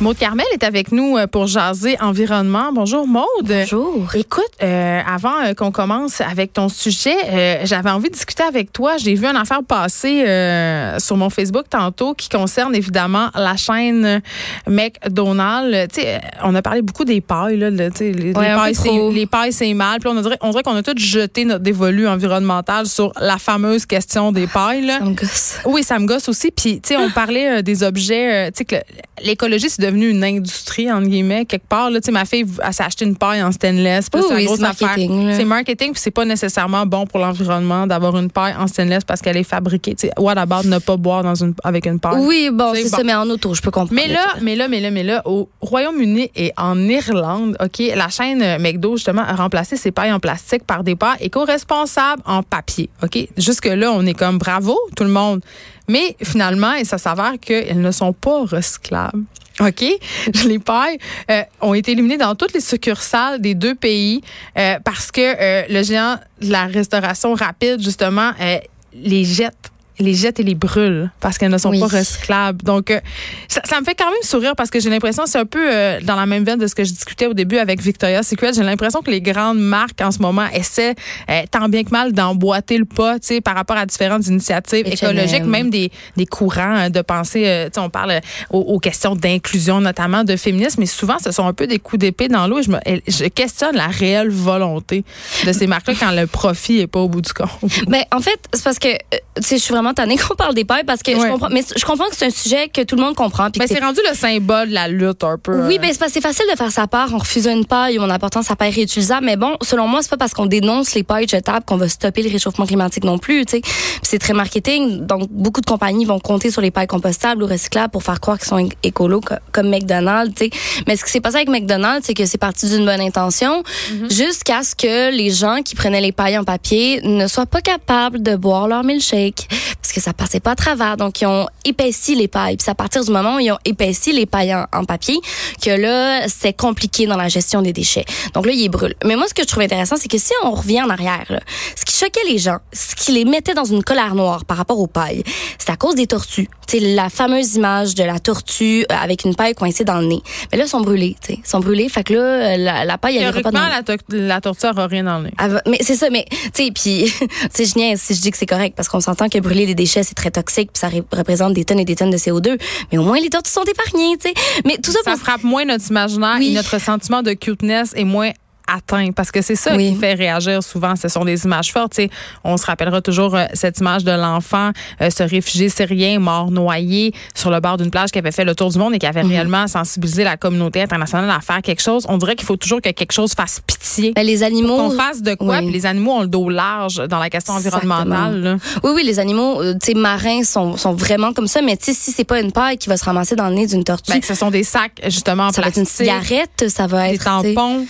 Maude Carmel est avec nous euh, pour jaser environnement. Bonjour Maude. Bonjour. Écoute, euh, avant euh, qu'on commence avec ton sujet, euh, j'avais envie de discuter avec toi. J'ai vu une affaire passer euh, sur mon Facebook tantôt qui concerne évidemment la chaîne McDonald's. On a parlé beaucoup des pailles. Là, les, Ouais, les pailles, c'est, trop. les pailles, c'est mal. Puis on dirait, on dirait qu'on a tous jeté notre dévolu environnemental sur la fameuse question des pailles. là. Ça me gosse. Oui, ça me gosse aussi. Puis, tu sais, on parlait des objets. tu sais, que l'écologie, c'est devenu une industrie, entre guillemets, quelque part. Là, tu sais, ma fille, elle s'est acheté une paille en stainless. Oui, c'est oui, grosse c'est affaire. marketing, là. C'est marketing, puis c'est pas nécessairement bon pour l'environnement d'avoir une paille en stainless parce qu'elle est fabriquée. Tu sais, what about ne pas boire dans une, avec une paille? Oui, bon, C'est bon. ça, mais en auto, je peux comprendre. Mais là, mais là, mais là, mais là, au Royaume-Uni et en Irlande, OK, la chaîne McDo, justement, a remplacé ses pailles en plastique par des pailles éco-responsables en papier. OK? Jusque-là, on est comme bravo, tout le monde. Mais finalement, et ça s'avère qu'elles ne sont pas recyclables. OK? Les pailles euh, ont été éliminées dans toutes les succursales des deux pays euh, parce que euh, le géant de la restauration rapide, justement, euh, les jette les jette et les brûle parce qu'elles ne sont Oui. pas recyclables. Donc, euh, ça, ça me fait quand même sourire parce que j'ai l'impression, c'est un peu euh, dans la même veine de ce que je discutais au début avec Victoria's Secret. J'ai l'impression que les grandes marques en ce moment essaient euh, tant bien que mal d'emboîter le pas, tu sais, par rapport à différentes initiatives écologiques, même des, des courants de pensée. tu sais, on parle aux, aux questions d'inclusion, notamment de féminisme, mais souvent, ce sont un peu des coups d'épée dans l'eau et je, me, je questionne la réelle volonté de ces marques-là quand le profit est pas au bout du compte. Ben, en fait, c'est parce que, tu sais, je suis vraiment tannée qu'on parle des pailles parce que Ouais. je comprends, mais je comprends que c'est un sujet que tout le monde comprend. Mais que c'est rendu le symbole de la lutte un peu. Oui, euh. ben c'est facile de faire sa part en refusant une paille ou en apportant sa paille réutilisable. Mais bon, selon moi, c'est pas parce qu'on dénonce les pailles jetables qu'on va stopper le réchauffement climatique non plus. Tu sais, c'est très marketing. Donc beaucoup de compagnies vont compter sur les pailles compostables ou recyclables pour faire croire qu'ils sont écolos co- comme McDonald's. Tu sais. Mais ce qui s'est passé avec McDonald's, c'est que c'est parti d'une bonne intention jusqu'à ce que les gens qui prenaient les pailles en papier ne soient pas capables de boire leur milkshake parce que ça passait pas à travers. Donc ils ont épaissi les pailles. Puis c'est à partir du moment où ils ont épaissi les pailles en, en papier que là c'est compliqué dans la gestion des déchets. Donc là ils brûlent. Mais moi ce que je trouve intéressant c'est que si on revient en arrière, là, ce qui choquait les gens, ce qui les mettait dans une colère noire par rapport aux pailles, c'est à cause des tortues. Tu sais la fameuse image de la tortue euh, avec une paille coincée dans le nez. Mais là ils sont brûlés, tu sais, ils sont brûlés. Fait que là la, la paille elle pas dans la, to- la torture aura rien dans le nez. elle va- mais c'est ça, mais tu sais, puis tu sais, je niaise si je dis que c'est correct parce qu'on s'entend que brûler des déchets c'est très toxique, puis ça ré- représente des tonnes et des tonnes de CO2. Mais au moins les tortues sont épargnées, tu sais. Mais tout ça, Ça pour frappe moins notre imaginaire Oui. et notre sentiment de cuteness est moins atteint parce que c'est ça Oui. qui fait réagir souvent ce sont des images fortes tu sais. on se rappellera toujours euh, cette image de l'enfant euh, ce réfugié syrien mort noyé sur le bord d'une plage qui avait fait le tour du monde et qui avait réellement sensibilisé la communauté internationale à faire quelque chose on dirait qu'il faut toujours que quelque chose fasse pitié Ben, les animaux. qu'on fasse de quoi Oui. puis les animaux ont le dos large dans la question environnementale là. Oui, oui, les animaux, euh, marins sont, sont vraiment comme ça. Mais si c'est pas une paille qui va se ramasser dans le nez d'une tortue, Ben, ce sont des sacs justement en ça va être une cigarette, ça va des être sais. tampons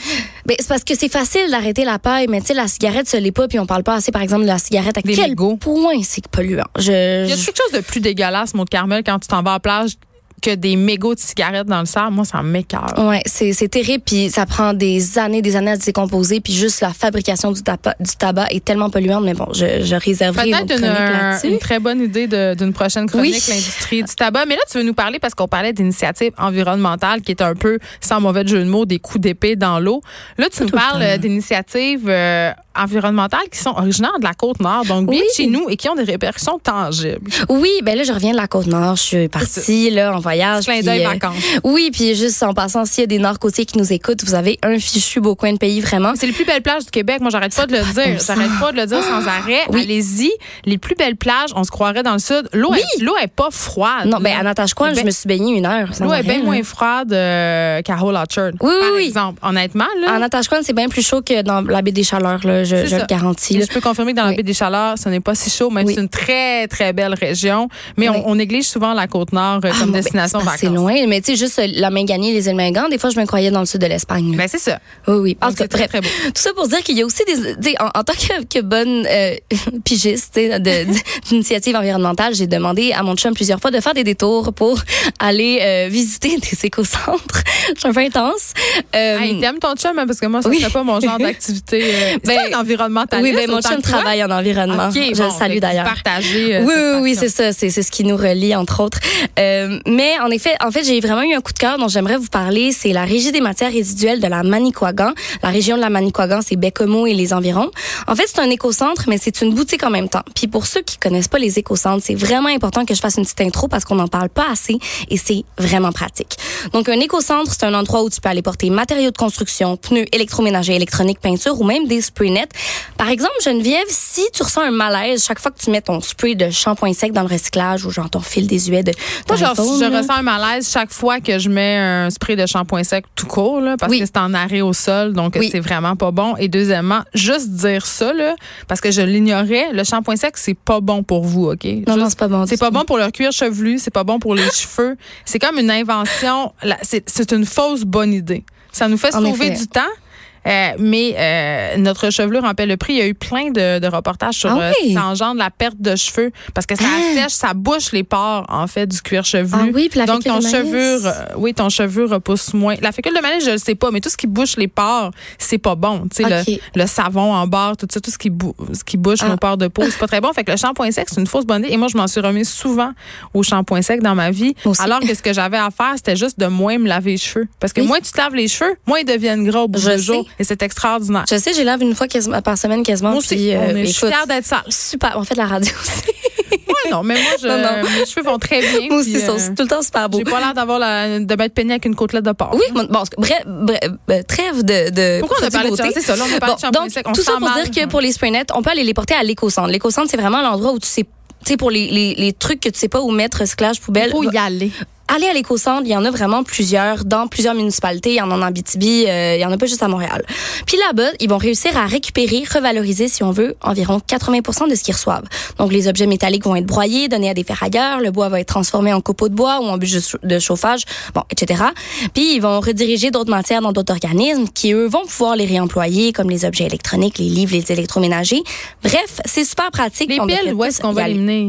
Ben, c'est parce que c'est facile d'arrêter la paille, mais tu sais, la cigarette, ce l'est pas, puis on parle pas assez, par exemple, de la cigarette. À Des quel mégots. point c'est polluant? Je, Il y a quelque chose de plus dégueulasse, mon Carmel, quand tu t'en vas à la plage que des mégots de cigarettes dans le sable. Moi, ça m'écœure. Ouais, c'est c'est terrible puis ça prend des années des années à se décomposer puis juste la fabrication du tabac du tabac est tellement polluante mais bon, je je réserverai Peut-être une, une très bonne idée de- d'une prochaine chronique, Oui. l'industrie du tabac. Mais là, tu veux nous parler parce qu'on parlait d'initiative environnementale qui est un peu, sans mauvais jeu de mots, des coups d'épée dans l'eau. Là, tu nous tout parles temps. euh, euh, environnementales qui sont originaires de la côte nord, donc Oui. chez nous et qui ont des répercussions tangibles. Oui, ben là, je reviens de la Côte-Nord. Je suis partie, là, en voyage. Puis, d'œil euh, vacances. Oui, puis juste en passant, s'il y a des Nord-Côtiers qui nous écoutent, vous avez un fichu beau coin de pays, vraiment. C'est les plus belles plages du Québec. Moi, j'arrête pas de le dire. J'arrête pas de le dire sans arrêt. Oui. Allez-y. Les plus belles plages, on se croirait dans le sud. L'eau, Oui. est, l'eau est pas froide. Non, ben, à Natashquan, Ben, je me suis baignée une heure. L'eau est bien moins froide euh, qu'à Hull Orchard. Oui, oui, par oui. exemple. Honnêtement, là. En Natashquan, c'est bien plus chaud que dans la baie des Chaleurs, là, je, je le garantis. Là. Je peux confirmer que dans la Oui. baie des Chaleurs, ce n'est pas si chaud, même Oui. c'est une très, très belle région. Mais Oui. on, on néglige souvent la Côte-Nord euh, Ah, comme bon, ben, destination c'est vacances. loin, mais tu sais, juste euh, la main gagnée, les îles Mingan, des fois, je me croyais dans le sud de l'Espagne. Ben, c'est ça. oui, oui. En Donc, tout cas, très, très beau. Tout ça pour dire qu'il y a aussi des, en, en tant que, que bonne euh, pigiste d'initiative environnementale, j'ai demandé à mon chum plusieurs fois de faire des détours pour aller euh, visiter des écocentres. Je suis un peu intense. Euh, Hey, t'aimes ton chum, hein, parce que moi, ça Oui. serait pas mon genre d'activité. Euh, Ben, un environnementaliste. oui, ben mon chum travaille en environnement. OK, je bon, le salue que d'ailleurs. vous partagez, euh, Oui, oui, oui, c'est ça. C'est ce qui nous relie, entre autres. Euh, mais en effet, en fait, j'ai vraiment eu un coup de cœur dont j'aimerais vous parler. C'est la Régie des matières résiduelles de la Manicouagan. La région de la Manicouagan, c'est Bécomo et les environs. En fait, c'est un écocentre, mais c'est une boutique en même temps. Puis pour ceux qui connaissent pas les écocentres, c'est vraiment important que je fasse une petite intro parce qu'on n'en parle pas assez et c'est vraiment pratique. Donc, un écocentre, c'est un endroit où tu peux aller porter matériaux de construction, pneus, électroménager, électronique, peinture ou même des spray Par exemple, Geneviève, si tu ressens un malaise chaque fois que tu mets ton spray de shampoing sec dans le recyclage ou genre ton fil désuet de, Moi, je, ressens un malaise chaque fois que je mets un spray de shampoing sec tout court, là, parce Oui. que c'est en arrêt au sol, donc Oui. c'est vraiment pas bon. Et deuxièmement, juste dire ça, là, parce que je l'ignorais, le shampoing sec, c'est pas bon pour vous, OK? Non, Juste- non, c'est pas bon. C'est pas bon pour le cuir chevelu, c'est pas bon pour les cheveux. C'est comme une invention, c'est c'est une fausse bonne idée. Ça nous fait En sauver effet. du temps. Euh, mais euh, notre chevelure en paie le prix. Il y a eu plein de, de reportages sur Ah euh, ça engendre la perte de cheveux parce que ça Ah! sèche, ça bouche les pores en fait du cuir chevelu. Ah oui, puis la Donc fécule ton euh, oui, ton cheveu repousse moins. La fécule de maïs, je le sais pas, mais tout ce qui bouche les pores, c'est pas bon. Tu sais le, le savon en barre, tout ça, tout ce qui, bou- ce qui bouche Ah. nos pores de peau, c'est pas très bon. Fait que le shampoing sec, c'est une fausse bonne idée. Et moi, je m'en suis remis souvent au shampoing sec dans ma vie. Aussi. Alors que ce que j'avais à faire, c'était juste de moins me laver les cheveux. Parce que Oui. moins tu te laves les cheveux, moins ils deviennent gras au bout Je du jour. Et c'est extraordinaire. Je sais, j'ai lave une fois quasiment, par semaine quasiment. Moi aussi, puis, euh, on est- je suis écoute, fière d'être sale. super. On fait de la radio aussi. Ouais, non, mais moi, je, Non, non. mes cheveux vont très bien. Moi aussi, ils sont euh, tout le temps super beaux. J'ai pas l'air d'avoir la, de m'être peignée avec une côtelette de porc. Oui, bon, bon, bref, bref, euh, trêve de, de Pourquoi on a parlé de ça? C'est ça, là, on a parlé de shampoing donc. On tout ça pour dire que pour les spray nets, on peut aller les porter à l'éco-centre. L'éco-centre, c'est vraiment l'endroit où tu sais, tu sais, pour les, les, les trucs que tu sais pas où mettre, recyclage, poubelle. Il faut y aller. Allez à l'éco-centre, il y en a vraiment plusieurs dans plusieurs municipalités. Il y en a en Abitibi, euh, il y en a pas juste à Montréal. Puis là-bas, ils vont réussir à récupérer, revaloriser, si on veut, environ 80% de ce qu'ils reçoivent. Donc, les objets métalliques vont être broyés, donnés à des ferrailleurs, le bois va être transformé en copeaux de bois ou en bûches de chau- de chauffage, bon, etc. Puis, ils vont rediriger d'autres matières dans d'autres organismes qui, eux, vont pouvoir les réemployer, comme les objets électroniques, les livres, les électroménagers. Bref, c'est super pratique. Les piles, où est-ce qu'on va aller.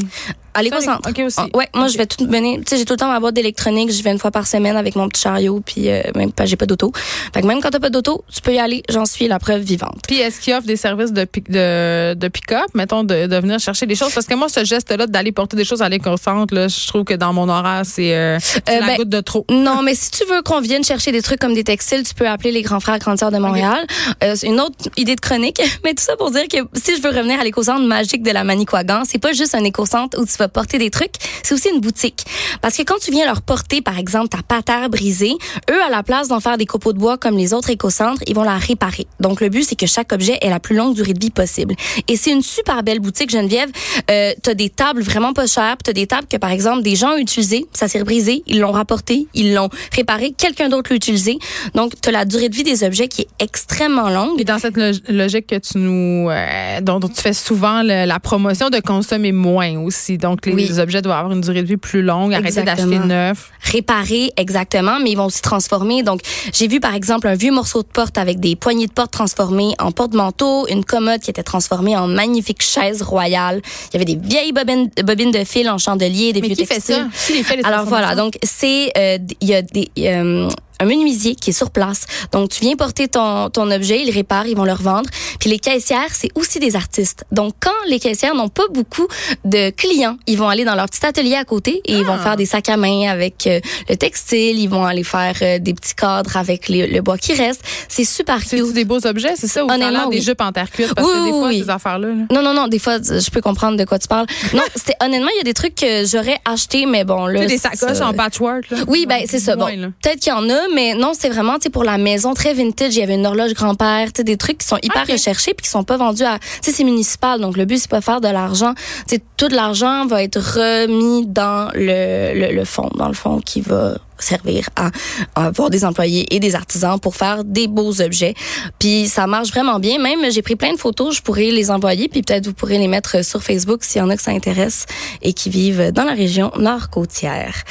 À l'éco-centre. OK, aussi. Ah, ouais, moi, je vais tout mener. Tu sais, j'ai tout le temps ma boîte d'électronique. Je vais une fois par semaine avec mon petit chariot, puis euh, même pas, j'ai pas d'auto. Fait que même quand t'as pas d'auto, tu peux y aller. J'en suis la preuve vivante. Puis est-ce qu'ils offrent des services de, pick- de, de pick-up, mettons, de, de venir chercher des choses? Parce que moi, ce geste-là d'aller porter des choses à l'éco-centre, là, je trouve que dans mon horaire, c'est euh, Euh, la ben, goutte de trop. Non, mais si tu veux qu'on vienne chercher des trucs comme des textiles, tu peux appeler les grands frères grandes sœurs de Montréal. Euh, c'est une autre idée de chronique, mais tout ça pour dire que si je veux revenir à l'éco-centre magique de la Manicouagan, c'est pas juste un éco-centre où tu vas porter des trucs, c'est aussi une boutique. Parce que quand tu viens leur porter, par exemple, ta patère brisée, eux, à la place d'en faire des copeaux de bois comme les autres éco-centres, ils vont la réparer. Donc, le but, c'est que chaque objet ait la plus longue durée de vie possible. Et c'est une super belle boutique, Geneviève. Euh, t'as des tables vraiment pas chères, t'as des tables que, par exemple, des gens ont utilisées, ça s'est brisé, ils l'ont rapporté, ils l'ont réparé, quelqu'un d'autre l'a utilisé. Donc, t'as la durée de vie des objets qui est extrêmement longue. Et dans cette log- logique que tu nous, euh, dont, tu fais souvent la promotion de consommer moins aussi. Donc, les, Oui. les objets doivent avoir une durée de vie plus longue, arrêter d'acheter neuf. réparer exactement, mais ils vont aussi transformer. Donc, j'ai vu par exemple un vieux morceau de porte avec des poignées de porte transformées en porte-manteau, une commode qui était transformée en magnifique chaise royale. Il y avait des vieilles bobines, bobines de fil en chandelier, des Mais vieux qui fait textiles. ça? Qui les fait les Alors voilà, donc c'est euh, il y a des euh, un menuisier qui est sur place. Donc, tu viens porter ton, ton objet, ils réparent, ils vont le revendre. Puis les caissières, c'est aussi des artistes. Donc, quand les caissières n'ont pas beaucoup de clients, ils vont aller dans leur petit atelier à côté et ils vont Ah. faire des sacs à main avec euh, le textile, ils vont aller faire euh, des petits cadres avec les- le bois qui reste. C'est super C'est cute. des beaux objets, c'est ça? Ou Honnêtement, des jupes en terre cuite? Parce Oui, que des oui, fois, oui. ces affaires-là. là. Non, non, non, des fois, je peux comprendre de quoi tu parles. Non, c'était honnêtement, il y a des trucs que j'aurais acheté, mais bon, là. Tu sais, des c'est sacoches en patchwork. Là. Oui, ben c'est ça. Bon, peut-être qu'il y en a, mais non, c'est vraiment, tu sais, pour la maison très vintage. Il y avait une horloge grand-père, tu sais, des trucs qui sont hyper recherchés puis qui sont pas vendus à, tu sais, c'est municipal. Donc le but c'est pas faire de l'argent. Tu sais, tout l'argent va être remis dans le, le le fond, dans le fond qui va servir à, à avoir des employés et des artisans pour faire des beaux objets. Puis ça marche vraiment bien. Même j'ai pris plein de photos, je pourrais les envoyer puis peut-être vous pourrez les mettre sur Facebook s'il y en a que ça intéresse et qui vivent dans la région nord-côtière.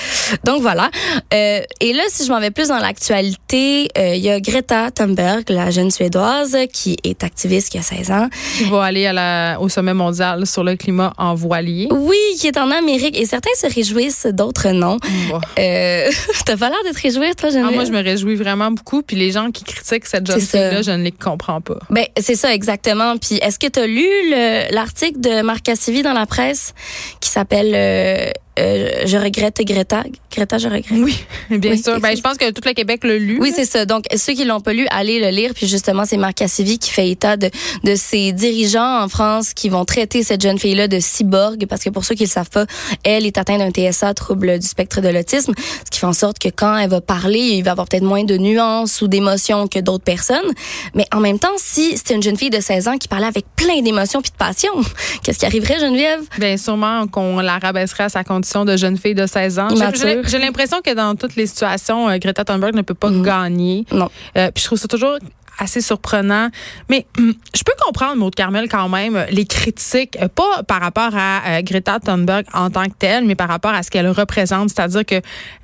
Donc voilà. Euh, et là, si je m'en vais plus dans l'actualité, euh, il y a Greta Thunberg, la jeune suédoise qui est activiste qui a 16 ans. Qui va aller à la, au sommet mondial sur le climat en voilier. Oui, qui est en Amérique et certains se réjouissent, d'autres non. Bon. Euh, T'as pas l'air de te réjouir, toi, Ah, Geneviève? moi, je me réjouis vraiment beaucoup. Puis les gens qui critiquent cette jeune fille-là, je ne les comprends pas. Ben, c'est ça, exactement. Puis, est-ce que tu as lu le- l'article de Marc Cassivi dans la presse qui s'appelle euh, euh, Je regrette Greta? Greta, je regrette. Oui, bien Oui. sûr. Ben, je pense que tout le Québec l'a lu. Oui, c'est ça. Donc, ceux qui l'ont pas lu, allez le lire. Puis justement, c'est Marc Cassivi qui fait état de, de ces dirigeants en France qui vont traiter cette jeune fille-là de cyborg. Parce que pour ceux qui le savent pas, elle est atteinte d'un TSA, trouble du spectre de l'autisme. Ce qui fait en sorte que quand elle va parler, il va avoir peut-être moins de nuances ou d'émotions que d'autres personnes. Mais en même temps, si c'était une jeune fille de 16 ans qui parlait avec plein d'émotions puis de passion, qu'est-ce qui arriverait, Geneviève? Bien, sûrement qu'on la rabaisserait à sa condition de jeune fille de 16 ans. J'ai- l'impression que dans toutes les situations, euh, Greta Thunberg ne peut pas gagner. Non. Euh, puis je trouve ça toujours assez surprenant. Mais hum, je peux comprendre, Maud Carmel, quand même, euh, les critiques, pas par rapport à euh, Greta Thunberg en tant que telle, mais par rapport à ce qu'elle représente. C'est-à-dire que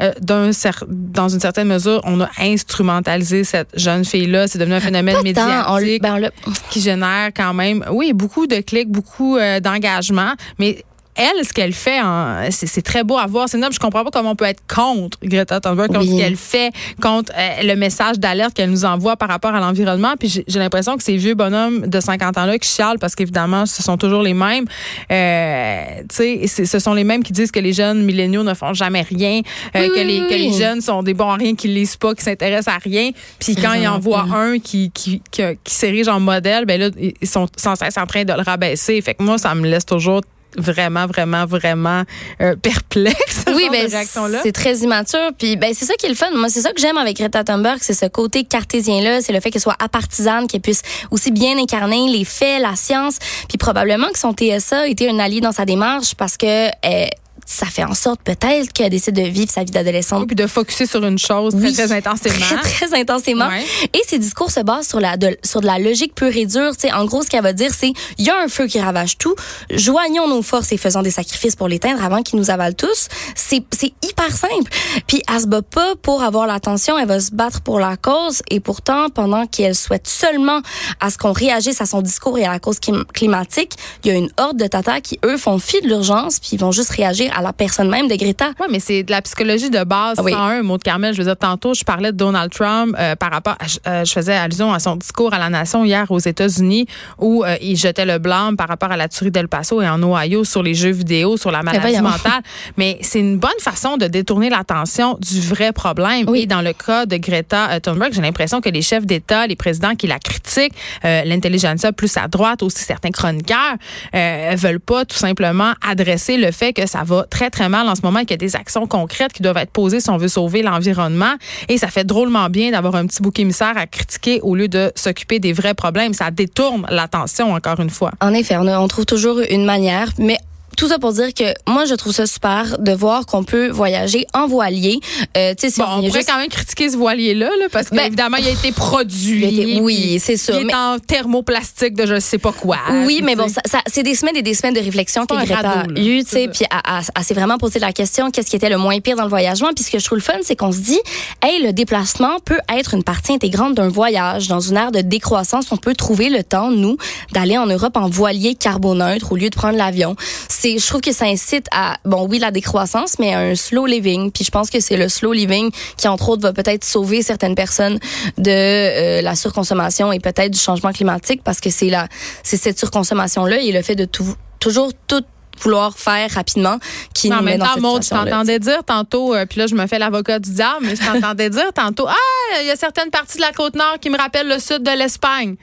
euh, cer- dans une certaine mesure, on a instrumentalisé cette jeune fille-là. C'est devenu un phénomène Pas tant. On l- médiatique ben, on qui génère quand même, oui, beaucoup de clics, beaucoup euh, d'engagement, mais elle, ce qu'elle fait, c'est très beau à voir. C'est noble. Je comprends pas comment on peut être contre Greta Thunberg, contre Oui. ce qu'elle fait, contre euh, le message d'alerte qu'elle nous envoie par rapport à l'environnement. Puis j'ai l'impression que ces vieux bonhommes de 50 ans-là qui chialent, parce qu'évidemment, ce sont toujours les mêmes, euh, tu sais, ce sont les mêmes qui disent que les jeunes milléniaux ne font jamais rien, euh, Oui, que, les, oui, que les oui. jeunes sont des bons à rien, qui lisent pas, qui s'intéressent à rien. Puis quand ils en voient un qui, qui, qui, qui s'érige en modèle, ben là, ils sont sans cesse en train de le rabaisser. Fait que moi, ça me laisse toujours vraiment, vraiment, vraiment euh, perplexe. ce Oui, genre ben de c'est très immature. Puis ben c'est ça qui est le fun. Moi, c'est ça que j'aime avec Greta Thunberg, c'est ce côté cartésien là, c'est le fait qu'elle soit apartisane, qu'elle puisse aussi bien incarner les faits, la science, puis probablement que son TSA été un allié dans sa démarche parce que euh, ça fait en sorte peut-être qu'elle décide de vivre sa vie d'adolescente Oui, puis de focuser sur une chose très, Oui. très intensément. Très, très intensément. Ouais. Et ses discours se basent sur, la, de, sur de la logique pure et dure. Tu sais, en gros, ce qu'elle va dire, c'est il y a un feu qui ravage tout. Joignons nos forces et faisons des sacrifices pour l'éteindre avant qu'il nous avale tous. C'est c'est hyper simple. Puis elle se bat pas pour avoir l'attention, elle va se battre pour la cause. Et pourtant, pendant qu'elle souhaite seulement à ce qu'on réagisse à son discours et à la cause clim- climatique, il y a une horde de tatas qui, eux, font fi de l'urgence puis ils vont juste réagir à la personne même de Greta. Oui, mais c'est de la psychologie de base. Oui. 101, mot de Carmel. Je veux dire, tantôt, je parlais de Donald Trump euh, par rapport, à- euh, je faisais allusion à son discours à la nation hier aux États-Unis où euh, il jetait le blâme par rapport à la tuerie d'El Paso et en Ohio sur les jeux vidéo, sur la maladie mentale. Mais c'est une bonne façon de détourner l'attention du vrai problème. Oui. Et dans le cas de Greta euh, Thunberg, j'ai l'impression que les chefs d'État, les présidents qui la critiquent, euh, l'intelligentsia plus à droite, aussi certains chroniqueurs, euh, veulent pas tout simplement adresser le fait que ça va très, très mal en ce moment qu'il y a des actions concrètes qui doivent être posées si on veut sauver l'environnement. Et ça fait drôlement bien d'avoir un petit bouc émissaire à critiquer au lieu de s'occuper des vrais problèmes. Ça détourne l'attention, encore une fois. En effet, on, on trouve toujours une manière, mais tout ça pour dire que moi je trouve ça super de voir qu'on peut voyager en voilier. Euh, tu sais, si Bon, on pourrait juste- quand même critiquer ce voilier-là, là, parce Ben, qu'évidemment, il a été produit. été- oui, c'est sûr, Il est en thermoplastique de je sais pas quoi. Oui, mais bon, ça, ça- c'est des semaines et des semaines de réflexion que Greta a eu, tu C'est sais, ça. puis elle s'est vraiment posé la question, qu'est-ce qui était le moins pire dans le voyagement? Puis ce que je trouve le fun, c'est qu'on se dit, hey, le déplacement peut être une partie intégrante d'un voyage. Dans une ère de décroissance, on peut trouver le temps, nous, d'aller en Europe en voilier carboneutre au lieu de prendre l'avion. C'est sais, je trouve que ça incite à, bon, oui, la décroissance, mais à un slow living. Puis je pense que c'est le slow living qui, entre autres, va peut-être sauver certaines personnes de euh, la surconsommation et peut-être du changement climatique parce que c'est la, c'est cette surconsommation-là et le fait de tout, toujours tout vouloir faire rapidement qui Non, nous met dans cette Maud, je t'entendais dire tantôt, euh, puis là, je me fais l'avocat du diable, mais je t'entendais dire tantôt, ah, il y a certaines parties de la Côte-Nord qui me rappellent le sud de l'Espagne.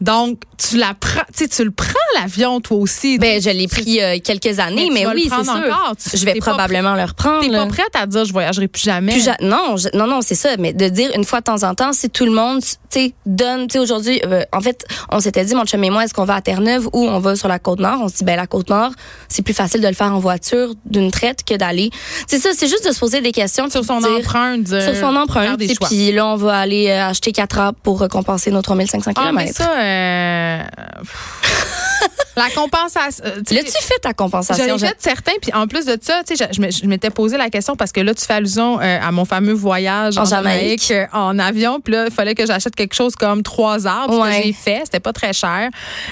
Donc, tu la prends, tu sais, tu le prends l'avion, toi aussi. Ben, je l'ai pris euh, quelques années, Mais oui, c'est sûr. encore. Tu- je vais probablement le reprendre. T'es pas prête à dire, je voyagerai plus jamais. Ja- non, je- non, non, c'est ça. Mais de dire une fois de temps en temps, si tout le monde, tu sais, donne, tu sais, aujourd'hui, euh, en fait, on s'était dit, mon chum et moi, est-ce qu'on va à Terre-Neuve ou on va sur la Côte-Nord? On se dit, ben, la Côte-Nord, c'est plus facile de le faire en voiture d'une traite que d'aller. C'est ça, c'est juste de se poser des questions. sur son dire- empreinte. Sur son empreinte. Puis là, on va aller euh, acheter quatre arbres pour récompenser nos 3500 Ah, mais km. ça, euh, la compensation. euh, L'as-tu fait ta J'en compensation? ai fait certains, puis en plus de ça, tu sais, je, je m'étais posé la question parce que là, tu fais allusion euh, à mon fameux voyage en, En Jamaïque. Euh, en avion, puis là, il fallait que j'achète quelque chose comme trois arbres, Ouais. que j'ai fait, c'était pas très cher.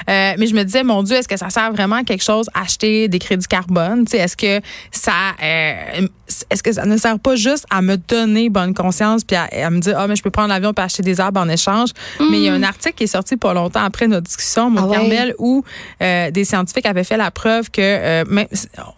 Euh, mais je me disais, mon Dieu, est-ce que ça sert vraiment à quelque chose acheter des crédits carbone? Tu sais, est-ce que ça, euh, est-ce que ça ne sert pas juste à me donner bonne conscience puis à, à me dire, ah, mais je peux prendre l'avion puis acheter des arbres en échange? Mais il y a un article qui est sorti pas longtemps après notre discussion, mon Mm. Ah ouais? Carmel, où euh, des scientifiques avaient fait la preuve que euh, même-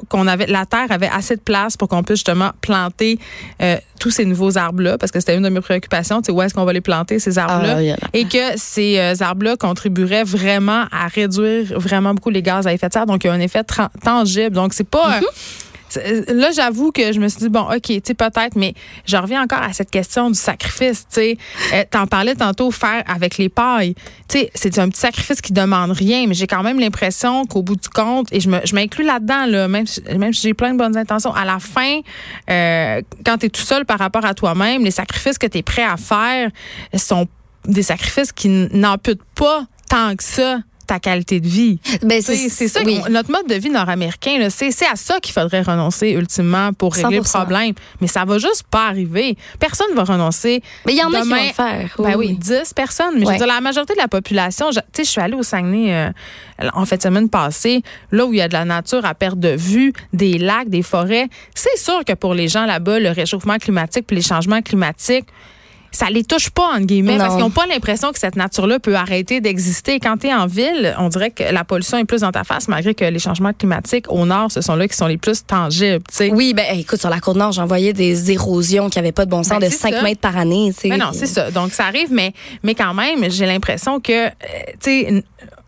qu'on avait la terre avait assez de place pour qu'on puisse justement planter euh, tous ces nouveaux arbres là parce que c'était une de mes préoccupations sais où est-ce qu'on va les planter ces arbres là Ah, il y a. La et que ces arbres là contribueraient vraiment à réduire vraiment beaucoup les gaz à effet de serre. Donc il y a un effet tangible. Donc c'est pas c'est- Là, j'avoue que je me suis dit, bon, OK, tu sais, peut-être, mais je reviens encore à cette question du sacrifice, tu sais. Euh, T'en parlais tantôt, faire avec les pailles. Tu sais, c'est un petit sacrifice qui demande rien, mais j'ai quand même l'impression qu'au bout du compte, et je m'inclus là-dedans, là, même, si- même si j'ai plein de bonnes intentions, à la fin, euh, quand tu es tout seul par rapport à toi-même, les sacrifices que tu es prêt à faire sont des sacrifices qui n'amputent pas tant que ça ta qualité de vie. Ben, C'est ça, oui. notre mode de vie nord-américain, c'est à ça qu'il faudrait renoncer ultimement pour régler le 100%. problème. Mais ça va juste pas arriver. Personne va renoncer. Mais il y en a qui vont le faire. Ben oui, 10 personnes. Mais je veux dire, la majorité de la population, je- tu sais, je suis allée au Saguenay euh, en fait semaine passée, là où il y a de la nature à perte de vue, des lacs, des forêts. C'est sûr que pour les gens là-bas, le réchauffement climatique puis les changements climatiques, ça les touche pas, entre guillemets, Non. parce qu'ils n'ont pas l'impression que cette nature-là peut arrêter d'exister. Quand tu es en ville, on dirait que la pollution est plus dans ta face, malgré que les changements climatiques au nord, ce sont là qui sont les plus tangibles. tu sais. Oui, ben écoute, sur la côte nord, j'en voyais des érosions qui avaient pas de bon sens Ben, de c'est 5 ça. mètres par année. tu sais. Mais non, c'est ça. Donc, ça arrive, mais, mais quand même, j'ai l'impression que, euh, tu sais,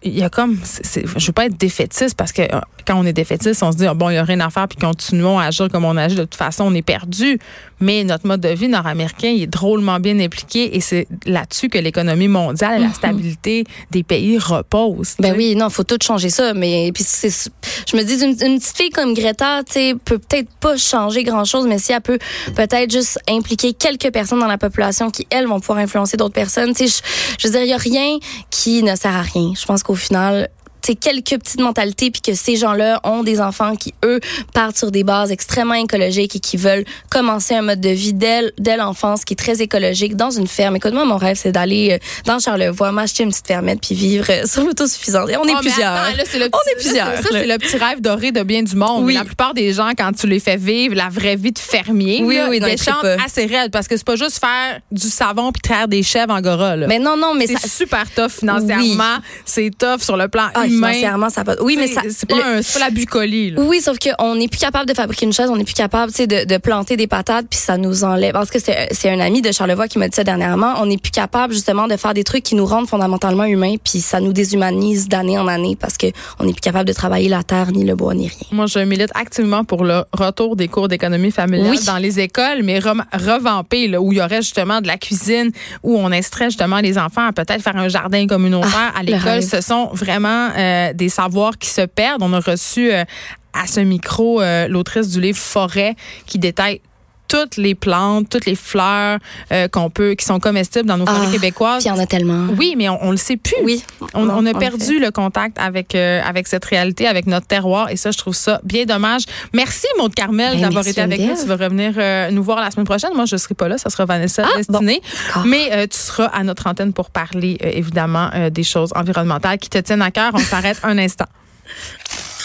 il y a comme, c'est- c'est- je veux pas être défaitiste parce que euh, quand on est défaitiste, on se dit, ah, bon, il y a rien à faire puis continuons à agir comme on agit. De toute façon, on est perdu. Mais notre mode de vie nord-américain, il est drôlement bien impliqué et c'est là-dessus que l'économie mondiale et la stabilité des pays reposent. tu Ben oui, non, faut tout changer ça. Mais puis je me dis une, une petite fille comme Greta, tu sais, peut peut-être pas changer grand chose, mais si elle peut peut-être juste impliquer quelques personnes dans la population qui elles vont pouvoir influencer d'autres personnes. Tu sais, je, je veux dire, il y a rien qui ne sert à rien. Je pense qu'au final. C'est quelques petites mentalités puis que ces gens-là ont des enfants qui eux partent sur des bases extrêmement écologiques et qui veulent commencer un mode de vie dès, dès l'enfance qui est très écologique dans une ferme. Écoute moi mon rêve c'est d'aller euh, dans Charlevoix m'acheter une petite fermette puis vivre euh, sur l'autosuffisance. Et on est Oh, plusieurs. attends, là, c'est le On petit- est plusieurs, Ça, c'est le petit rêve doré de bien du monde. Oui. La plupart des gens, quand tu les fais vivre la vraie vie de fermier, Oui, là, oui, non, ils déchantent trippent pas. assez raide parce que c'est pas juste faire du savon puis traire des chèvres en Gora. là. Mais non, non, mais c'est super tough financièrement. C'est tough sur le plan Ah, humain. Financièrement, ça. Oui, mais ça. C'est pas, le- la bucolie. là. Oui, sauf qu'on n'est plus capable de fabriquer une chaise, on n'est plus capable, tu sais, de, de planter des patates, puis ça nous enlève. Parce que c'est un ami de Charlevoix qui m'a dit ça dernièrement. On n'est plus capable justement de faire des trucs qui nous rendent fondamentalement humains, puis ça nous déshumanise d'année en année parce que on n'est plus capable de travailler la terre, ni le bois, ni rien. Moi, je milite activement pour le retour des cours d'économie familiale Oui. dans les écoles, mais rem- revampés, là, où il y aurait justement de la cuisine, où on instrait justement les enfants à peut-être faire un jardin communautaire Ah, à le l'école. Ce sont vraiment euh, des savoirs qui se perdent. On a reçu euh, à ce micro euh, l'autrice du livre Forêt qui détaille toutes les plantes, toutes les fleurs euh, qu'on peut, qui sont comestibles dans nos forêts Ah, québécoises. Il y en a tellement. Oui, mais on, on le sait plus. Oui. On, a perdu le contact avec euh, avec cette réalité, avec notre terroir, et ça, je trouve ça bien dommage. Merci, Maud Carmel, Ben, d'avoir été avec nous. Tu vas revenir euh, nous voir la semaine prochaine. Moi, je ne serai pas là. Ça sera Vanessa Ah, Destinée. d'accord. Mais tu seras à notre antenne pour parler, évidemment, des choses environnementales qui te tiennent à cœur. On s'arrête un instant.